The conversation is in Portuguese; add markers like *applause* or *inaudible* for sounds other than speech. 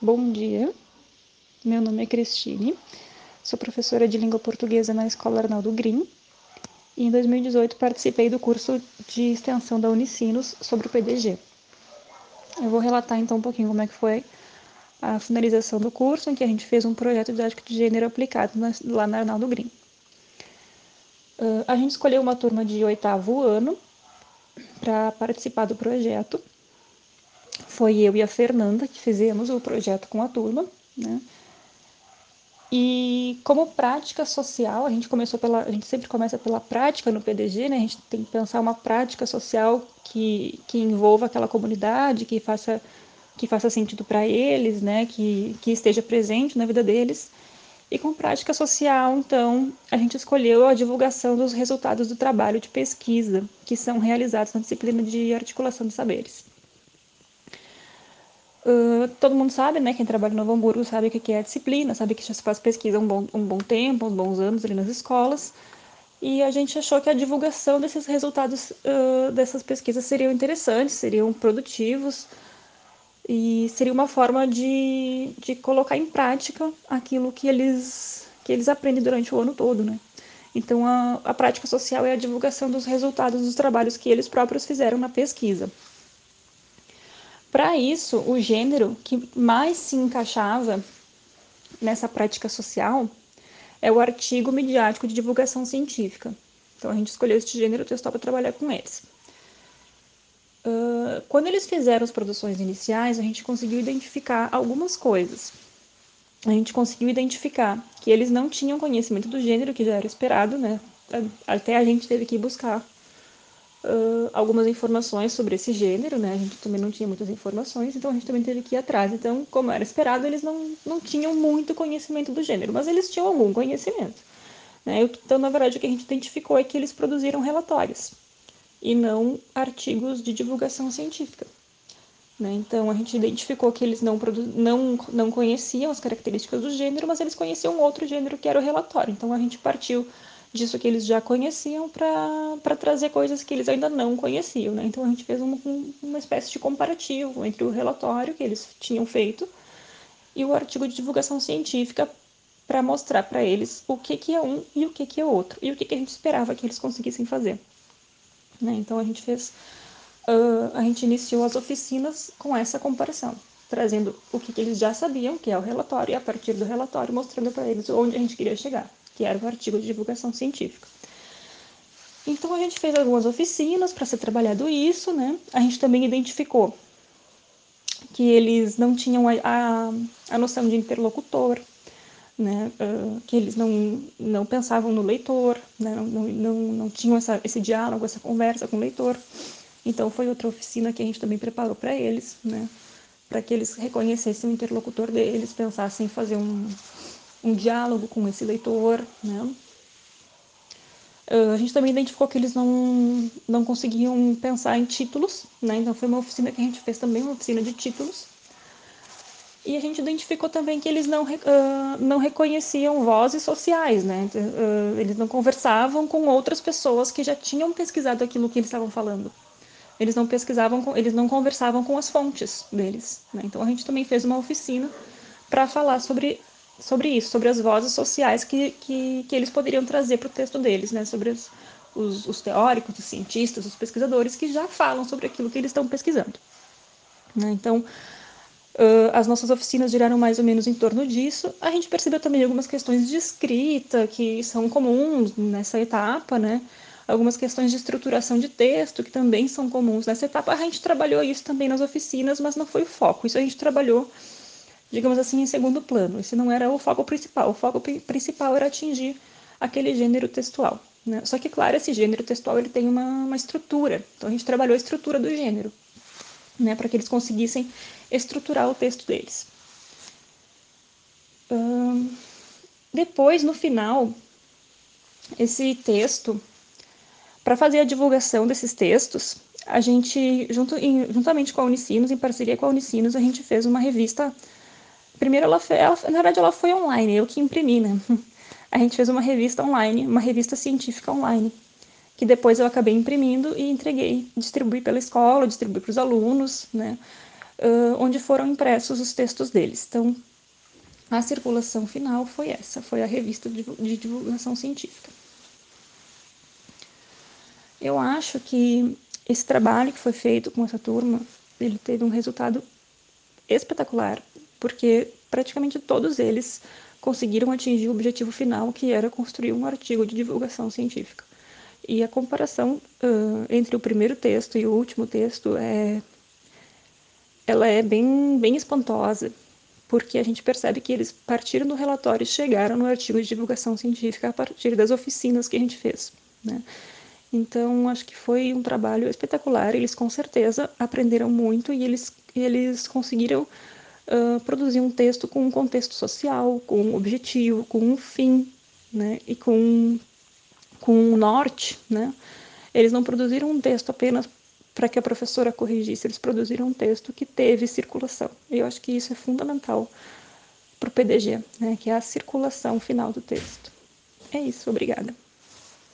Bom dia, meu nome é Cristine, sou professora de língua portuguesa na Escola Arnaldo Green e em 2018 participei do curso de extensão da Unicinos sobre o PDG. Eu vou relatar então um pouquinho como é que foi a finalização do curso, em que a gente fez um projeto didático de gênero aplicado lá na Arnaldo Green. Uh, a gente escolheu uma turma de oitavo ano para participar do projeto foi eu e a Fernanda que fizemos o projeto com a turma, né? E como prática social, a gente começou pela, a gente sempre começa pela prática no PDG, né? A gente tem que pensar uma prática social que, que envolva aquela comunidade, que faça que faça sentido para eles, né? Que, que esteja presente na vida deles. E com prática social, então, a gente escolheu a divulgação dos resultados do trabalho de pesquisa que são realizados na disciplina de articulação de saberes. Todo mundo sabe, né? Quem trabalha no Novo Hamburgo sabe o que é a disciplina, sabe que já se faz pesquisa há um bom, um bom tempo, uns bons anos ali nas escolas. E a gente achou que a divulgação desses resultados uh, dessas pesquisas seriam interessantes, seriam produtivos e seria uma forma de, de colocar em prática aquilo que eles, que eles aprendem durante o ano todo, né? Então, a, a prática social é a divulgação dos resultados dos trabalhos que eles próprios fizeram na pesquisa. Para isso, o gênero que mais se encaixava nessa prática social é o artigo midiático de divulgação científica. Então, a gente escolheu este gênero textual para trabalhar com eles. Uh, quando eles fizeram as produções iniciais, a gente conseguiu identificar algumas coisas. A gente conseguiu identificar que eles não tinham conhecimento do gênero, que já era esperado, né? Até a gente teve que buscar uh, algumas informações sobre esse gênero, né? A gente também não tinha muitas informações, então a gente também teve que ir atrás. Então, como era esperado, eles não, não tinham muito conhecimento do gênero, mas eles tinham algum conhecimento. Né? Então, na verdade, o que a gente identificou é que eles produziram relatórios e não artigos de divulgação científica. Né? Então, a gente identificou que eles não, não, não conheciam as características do gênero, mas eles conheciam outro gênero que era o relatório. Então, a gente partiu disso que eles já conheciam para trazer coisas que eles ainda não conheciam. Né? Então a gente fez um, uma espécie de comparativo entre o relatório que eles tinham feito e o artigo de divulgação científica para mostrar para eles o que, que é um e o que, que é outro e o que, que a gente esperava que eles conseguissem fazer. Né? Então a gente fez, uh, a gente iniciou as oficinas com essa comparação, trazendo o que, que eles já sabiam, que é o relatório, e a partir do relatório mostrando para eles onde a gente queria chegar que era o artigo de divulgação científica. Então a gente fez algumas oficinas para ser trabalhado isso, né? A gente também identificou que eles não tinham a, a, a noção de interlocutor, né? Uh, que eles não, não pensavam no leitor, né? não, não, não, não tinham essa, esse diálogo, essa conversa com o leitor. Então foi outra oficina que a gente também preparou para eles, né? Para que eles reconhecessem o interlocutor deles, pensassem em fazer um, um diálogo com esse leitor, né? Uh, a gente também identificou que eles não, não conseguiam pensar em títulos, né? Então foi uma oficina que a gente fez também, uma oficina de títulos. E a gente identificou também que eles não, uh, não reconheciam vozes sociais, né? Uh, eles não conversavam com outras pessoas que já tinham pesquisado aquilo que eles estavam falando. Eles não pesquisavam, com, eles não conversavam com as fontes deles. Né? Então a gente também fez uma oficina para falar sobre sobre isso, sobre as vozes sociais que, que, que eles poderiam trazer para o texto deles, né? sobre os, os, os, teóricos, os cientistas, os pesquisadores que já falam sobre aquilo que eles estão pesquisando. Né? Então, uh, as nossas oficinas giraram mais ou menos em torno disso. A gente percebeu também algumas questões de escrita que são comuns nessa etapa, né? algumas questões de estruturação de texto que também são comuns nessa etapa. A gente trabalhou isso também nas oficinas, mas não foi o foco. Isso a gente trabalhou digamos assim, em segundo plano. Esse não era o foco principal. O foco principal era atingir aquele gênero textual. Né? Só que, claro, esse gênero textual ele tem uma, uma estrutura. Então, a gente trabalhou a estrutura do gênero, né? para que eles conseguissem estruturar o texto deles. Hum, depois, no final, esse texto, para fazer a divulgação desses textos, a gente, junto, em, juntamente com a Unicinos, em parceria com a Unicinos, a gente fez uma revista Primeiro ela, ela, na verdade ela foi online, eu que imprimi, né? *laughs* A gente fez uma revista online, uma revista científica online, que depois eu acabei imprimindo e entreguei, distribuí pela escola, distribuí para os alunos, né? uh, onde foram impressos os textos deles. Então, a circulação final foi essa, foi a revista de divulgação científica. Eu acho que esse trabalho que foi feito com essa turma, ele teve um resultado espetacular, porque praticamente todos eles conseguiram atingir o objetivo final, que era construir um artigo de divulgação científica. E a comparação uh, entre o primeiro texto e o último texto é, ela é bem, bem espantosa, porque a gente percebe que eles partiram do relatório e chegaram no artigo de divulgação científica a partir das oficinas que a gente fez. Né? Então, acho que foi um trabalho espetacular. Eles com certeza aprenderam muito e eles, eles conseguiram uh, produzir um texto com um contexto social, com um objetivo, com um fim, né? E com, com um norte, né? Eles não produziram um texto apenas para que a professora corrigisse, eles produziram um texto que teve circulação. E eu acho que isso é fundamental para o PDG, né? Que é a circulação final do texto. É isso, obrigada.